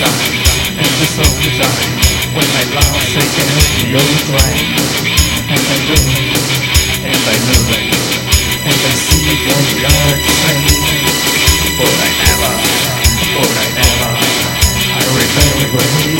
you stay. Every sometime, every sometime, when my lost again, you're right. And I do, and I it, and I see your yard saying, but I never, but I never, I remember name.